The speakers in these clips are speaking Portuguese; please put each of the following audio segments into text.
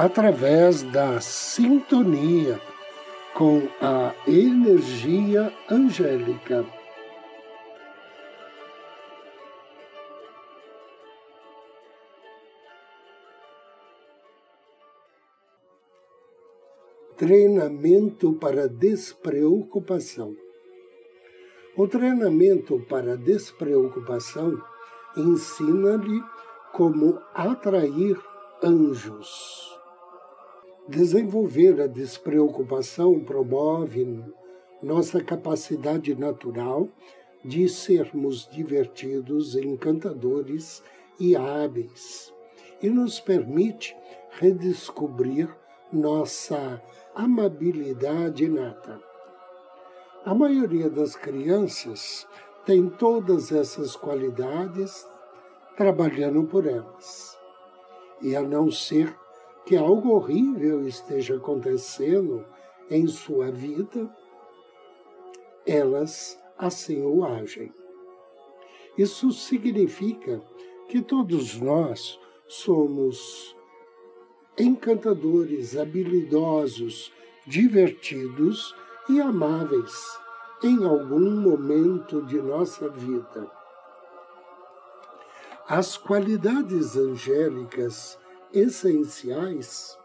através da sintonia com a energia angélica. Treinamento para despreocupação. O treinamento para despreocupação ensina-lhe como atrair anjos. Desenvolver a despreocupação promove nossa capacidade natural de sermos divertidos, encantadores e hábeis, e nos permite redescobrir nossa amabilidade inata. A maioria das crianças tem todas essas qualidades trabalhando por elas. E a não ser que algo horrível esteja acontecendo em sua vida, elas assim o agem. Isso significa que todos nós somos encantadores, habilidosos, divertidos e amáveis em algum momento de nossa vida. As qualidades angélicas essenciais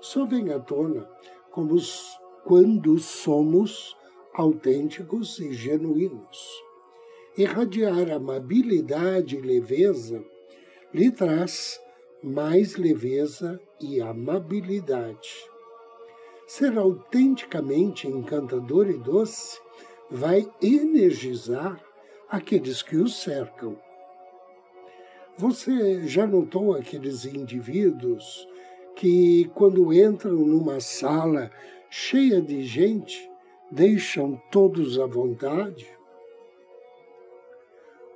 só vêm à tona como quando somos autênticos e genuínos. Irradiar amabilidade e leveza lhe traz mais leveza e amabilidade. Ser autenticamente encantador e doce vai energizar aqueles que o cercam você já notou aqueles indivíduos que, quando entram numa sala cheia de gente, deixam todos à vontade?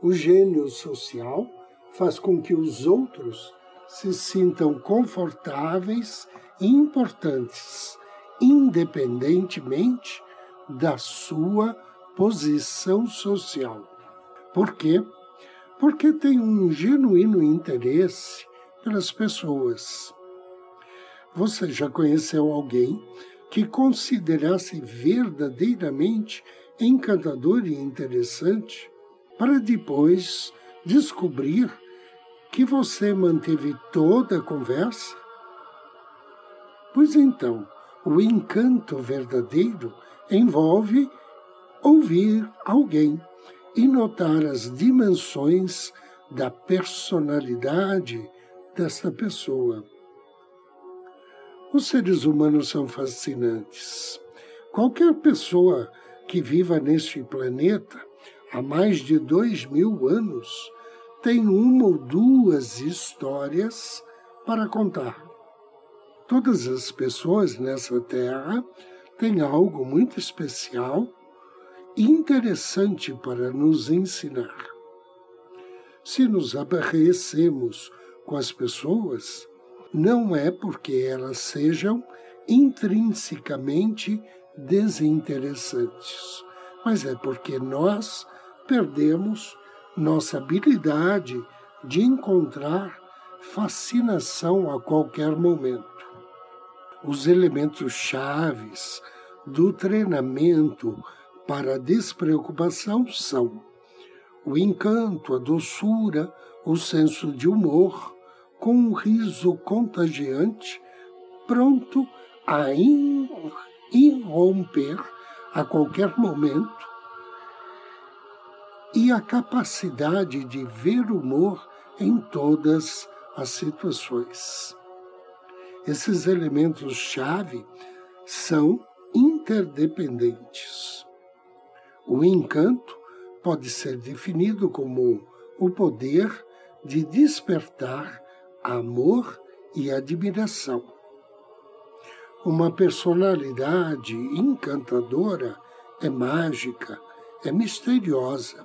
O gênio social faz com que os outros se sintam confortáveis e importantes, independentemente da sua posição social. Por quê? Porque tem um genuíno interesse pelas pessoas. Você já conheceu alguém que considerasse verdadeiramente encantador e interessante, para depois descobrir que você manteve toda a conversa? Pois então, o encanto verdadeiro envolve ouvir alguém e notar as dimensões da personalidade desta pessoa. Os seres humanos são fascinantes. Qualquer pessoa que viva neste planeta há mais de dois mil anos tem uma ou duas histórias para contar. Todas as pessoas nessa terra têm algo muito especial interessante para nos ensinar. Se nos aborrecemos com as pessoas, não é porque elas sejam intrinsecamente desinteressantes, mas é porque nós perdemos nossa habilidade de encontrar fascinação a qualquer momento. Os elementos chaves do treinamento para a despreocupação são o encanto, a doçura, o senso de humor, com um riso contagiante, pronto a irromper a qualquer momento, e a capacidade de ver humor em todas as situações. Esses elementos-chave são interdependentes. O encanto pode ser definido como o poder de despertar amor e admiração. Uma personalidade encantadora é mágica, é misteriosa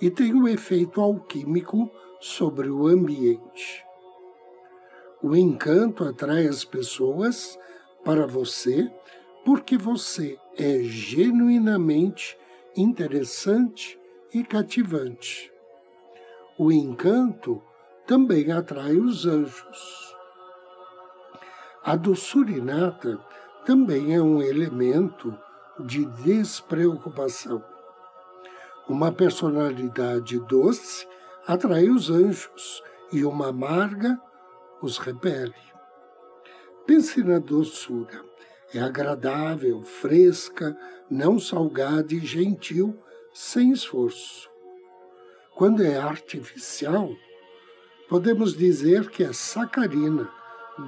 e tem um efeito alquímico sobre o ambiente. O encanto atrai as pessoas para você porque você é genuinamente interessante e cativante. O encanto também atrai os anjos. A doçura inata também é um elemento de despreocupação. Uma personalidade doce atrai os anjos e uma amarga os repele. Pense na doçura. É agradável, fresca, não salgada e gentil, sem esforço. Quando é artificial, podemos dizer que é sacarina,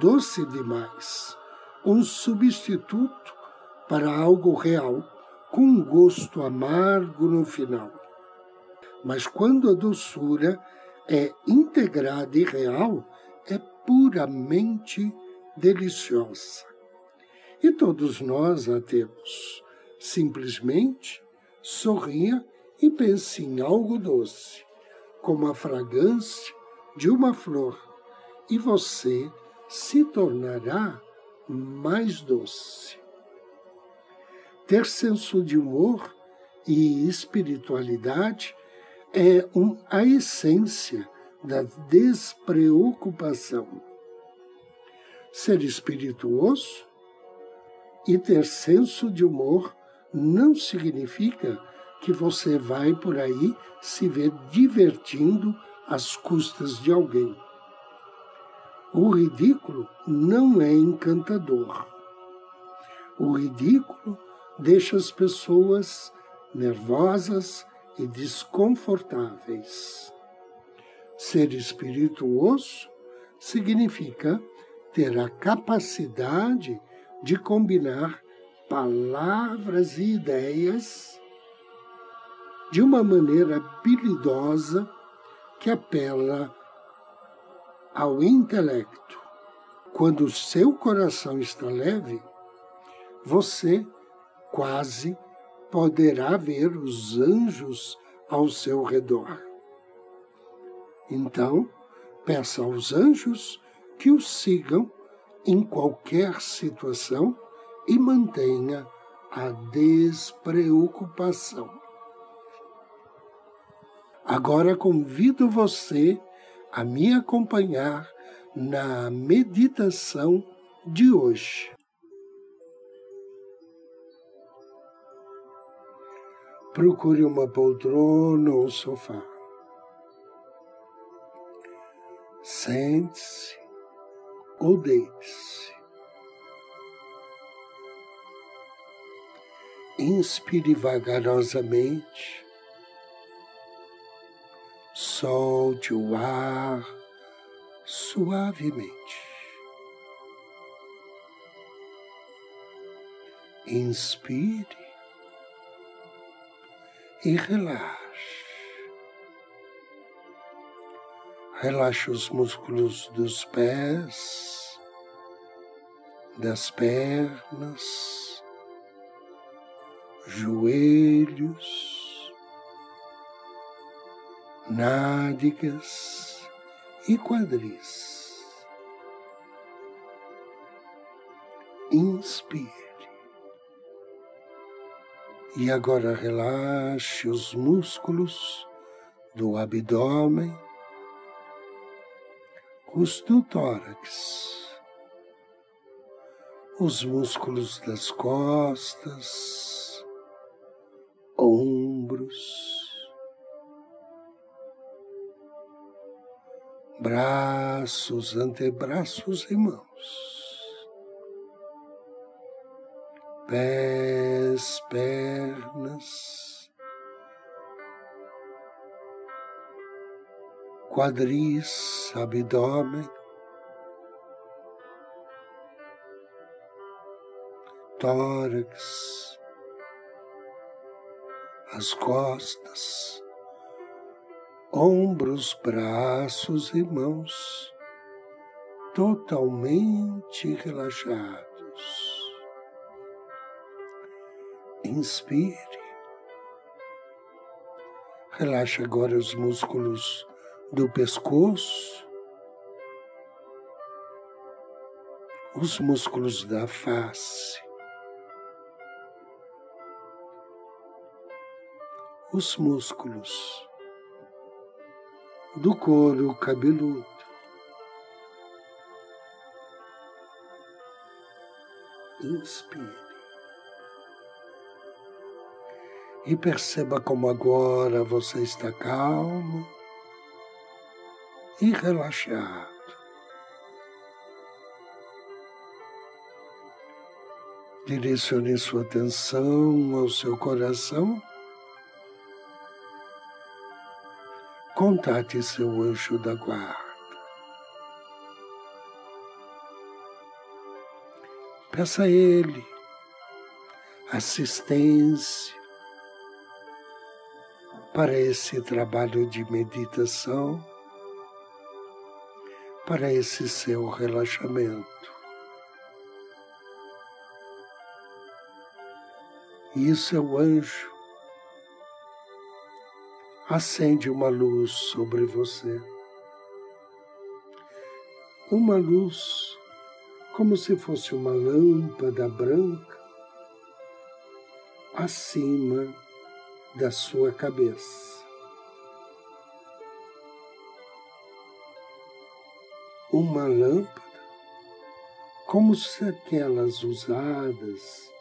doce demais, um substituto para algo real, com um gosto amargo no final. Mas quando a doçura é integrada e real, é puramente deliciosa. E todos nós a temos. Simplesmente sorria e pense em algo doce, como a fragrância de uma flor, e você se tornará mais doce. Ter senso de humor e espiritualidade é um, a essência da despreocupação. Ser espirituoso e ter senso de humor não significa que você vai por aí se ver divertindo às custas de alguém. O ridículo não é encantador. O ridículo deixa as pessoas nervosas e desconfortáveis. Ser espirituoso significa ter a capacidade de combinar palavras e ideias de uma maneira habilidosa que apela ao intelecto. Quando o seu coração está leve, você quase poderá ver os anjos ao seu redor. Então, peça aos anjos que o sigam em qualquer situação e mantenha a despreocupação. Agora convido você a me acompanhar na meditação de hoje. Procure uma poltrona ou sofá. Sente-se ou deite-se. Inspire vagarosamente, solte o ar suavemente. Inspire e relaxe. Relaxe os músculos dos pés, das pernas, joelhos, nádegas e quadris. Inspire. E agora relaxe os músculos do abdômen, os tórax, os músculos das costas, ombros, braços, antebraços e mãos. pés, pernas, quadris, abdômen, tórax, as costas, ombros, braços e mãos totalmente relaxados. Inspire. Relaxe agora os músculos do pescoço, os músculos da face, os músculos do couro cabeludo. Inspire. e perceba como agora você está calmo e relaxado. Direcione sua atenção ao seu coração. Contate seu anjo da guarda. Peça a ele assistência, para esse trabalho de meditação, para esse seu relaxamento. Isso é o anjo. Acende uma luz sobre você. Uma luz como se fosse uma lâmpada branca acima da sua cabeça. Uma lâmpada, como se aquelas usadas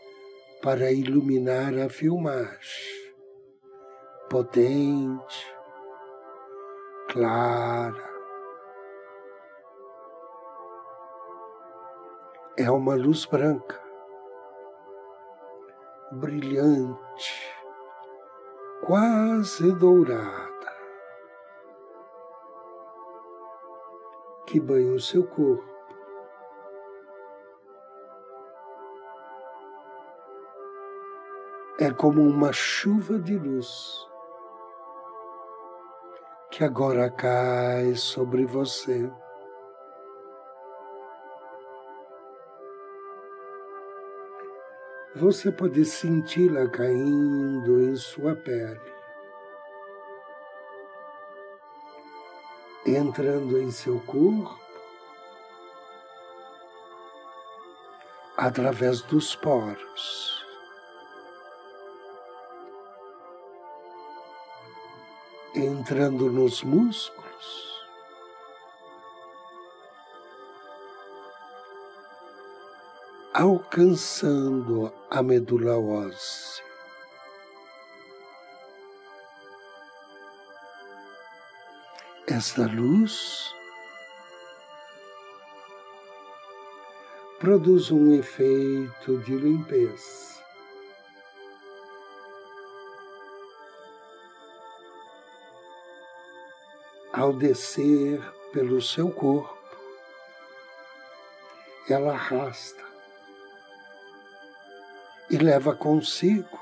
para iluminar a filmagem, potente, clara. É uma luz branca, brilhante, quase dourada, que banha o seu corpo. É como uma chuva de luz que agora cai sobre você. você pode senti-la caindo em sua pele, entrando em seu corpo, através dos poros. Entrando nos músculos, alcançando a medula óssea. Esta luz produz um efeito de limpeza. Ao descer pelo seu corpo, ela arrasta e leva consigo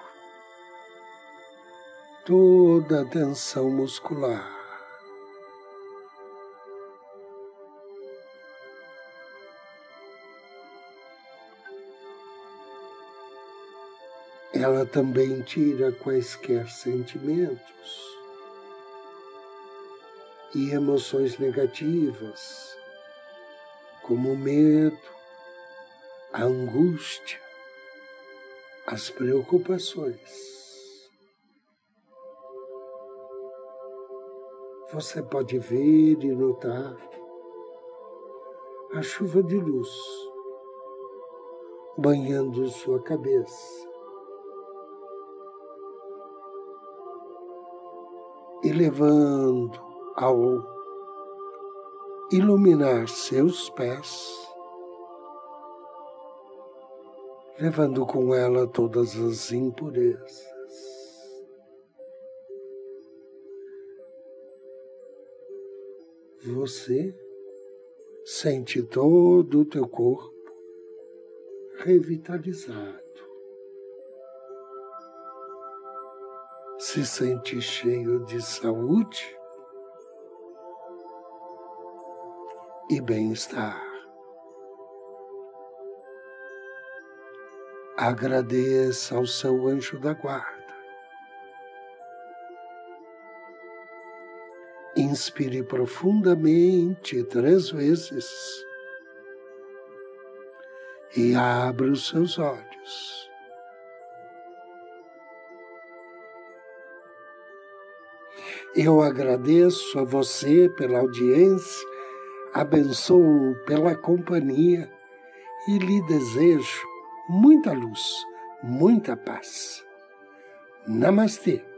toda a tensão muscular. Ela também tira quaisquer sentimentos e emoções negativas, como o medo, a angústia, as preocupações. Você pode ver e notar a chuva de luz banhando sua cabeça e levando ao iluminar seus pés levando com ela todas as impurezas. Você sente todo o teu corpo revitalizado. Se sente cheio de saúde e bem-estar. Agradeça ao seu anjo da guarda. Inspire profundamente três vezes e abra os seus olhos. Eu agradeço a você pela audiência, abençoo pela companhia e lhe desejo muita luz, muita paz. Namastê.